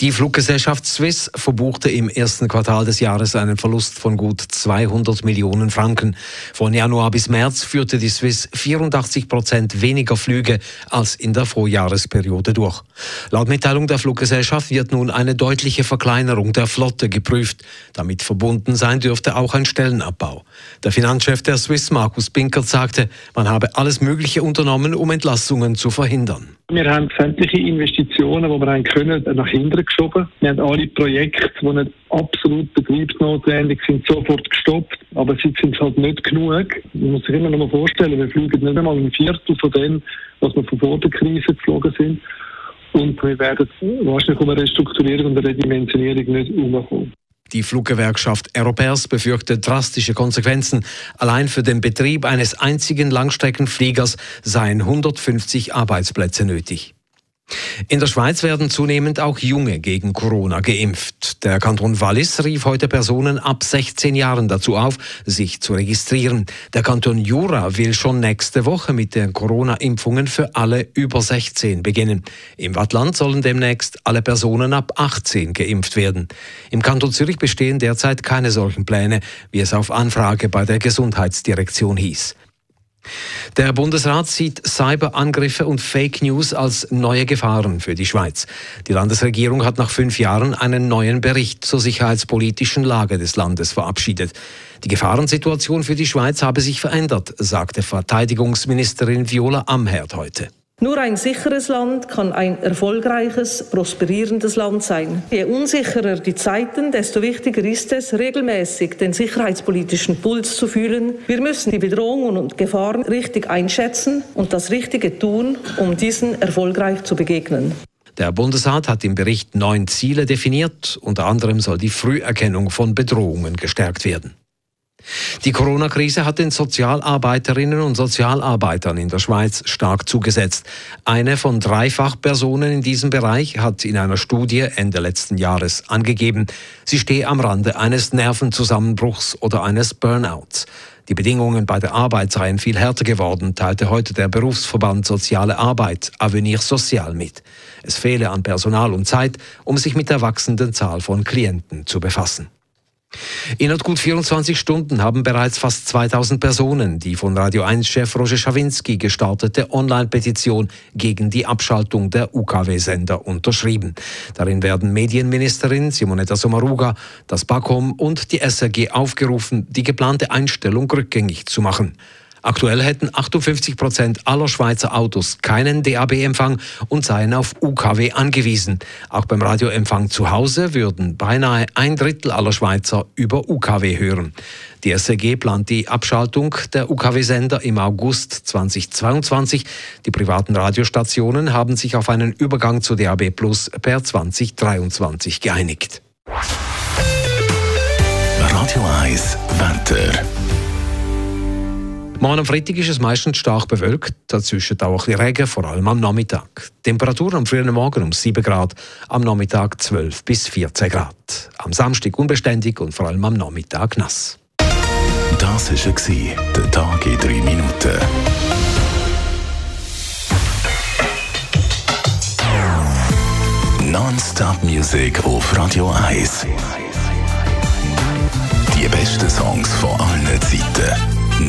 Die Fluggesellschaft Swiss verbuchte im ersten Quartal des Jahres einen Verlust von gut 200 Millionen Franken. Von Januar bis März führte die Swiss 84 Prozent weniger Flüge als in der Vorjahresperiode durch. Laut Mitteilung der Fluggesellschaft wird nun eine deutliche Verkleinerung der Flotte geprüft. Damit verbunden sein dürfte auch ein Stellenabbau. Der Finanzchef der Swiss, Markus Binkert, sagte, man habe alles Mögliche unternommen, um Entlassungen zu verhindern. Wir haben sämtliche Investitionen, die wir können, nach hinten geschoben. Wir haben alle Projekte, die nicht absolut betriebsnotwendig sind, sofort gestoppt. Aber sie sind halt nicht genug. Man muss sich immer noch mal vorstellen, wir fliegen nicht einmal ein Viertel von dem, was wir von vor der Krise geflogen sind. Und wir werden wahrscheinlich um eine Restrukturierung und eine Redimensionierung nicht herumkommen. Die Fluggewerkschaft Europäers befürchtet drastische Konsequenzen. Allein für den Betrieb eines einzigen Langstreckenfliegers seien 150 Arbeitsplätze nötig. In der Schweiz werden zunehmend auch Junge gegen Corona geimpft. Der Kanton Wallis rief heute Personen ab 16 Jahren dazu auf, sich zu registrieren. Der Kanton Jura will schon nächste Woche mit den Corona-Impfungen für alle über 16 beginnen. Im Wattland sollen demnächst alle Personen ab 18 geimpft werden. Im Kanton Zürich bestehen derzeit keine solchen Pläne, wie es auf Anfrage bei der Gesundheitsdirektion hieß. Der Bundesrat sieht Cyberangriffe und Fake News als neue Gefahren für die Schweiz. Die Landesregierung hat nach fünf Jahren einen neuen Bericht zur sicherheitspolitischen Lage des Landes verabschiedet. Die Gefahrensituation für die Schweiz habe sich verändert, sagte Verteidigungsministerin Viola Amherd heute. Nur ein sicheres Land kann ein erfolgreiches, prosperierendes Land sein. Je unsicherer die Zeiten, desto wichtiger ist es, regelmäßig den sicherheitspolitischen Puls zu fühlen. Wir müssen die Bedrohungen und Gefahren richtig einschätzen und das Richtige tun, um diesen erfolgreich zu begegnen. Der Bundesrat hat im Bericht neun Ziele definiert. Unter anderem soll die Früherkennung von Bedrohungen gestärkt werden. Die Corona-Krise hat den Sozialarbeiterinnen und Sozialarbeitern in der Schweiz stark zugesetzt. Eine von drei Fachpersonen in diesem Bereich hat in einer Studie Ende letzten Jahres angegeben, sie stehe am Rande eines Nervenzusammenbruchs oder eines Burnouts. Die Bedingungen bei der Arbeit seien viel härter geworden, teilte heute der Berufsverband Soziale Arbeit Avenir Social mit. Es fehle an Personal und Zeit, um sich mit der wachsenden Zahl von Klienten zu befassen. Innerhalb gut 24 Stunden haben bereits fast 2000 Personen die von Radio 1-Chef Roger Schawinski gestartete Online-Petition gegen die Abschaltung der UKW-Sender unterschrieben. Darin werden Medienministerin Simonetta Sommaruga, das BAKOM und die SRG aufgerufen, die geplante Einstellung rückgängig zu machen. Aktuell hätten 58 Prozent aller Schweizer Autos keinen DAB-Empfang und seien auf UKW angewiesen. Auch beim Radioempfang zu Hause würden beinahe ein Drittel aller Schweizer über UKW hören. Die SRG plant die Abschaltung der UKW-Sender im August 2022. Die privaten Radiostationen haben sich auf einen Übergang zu DAB Plus per 2023 geeinigt. Radio 1 Wetter. Morgen am Freitag ist es meistens stark bewölkt, dazwischen auch ein bisschen Regen, vor allem am Nachmittag. Temperatur am frühen Morgen um 7 Grad, am Nachmittag 12 bis 14 Grad. Am Samstag unbeständig und vor allem am Nachmittag nass. Das war der Tag in 3 Minuten. Non-Stop Music auf Radio 1. Die besten Songs von allen Zeiten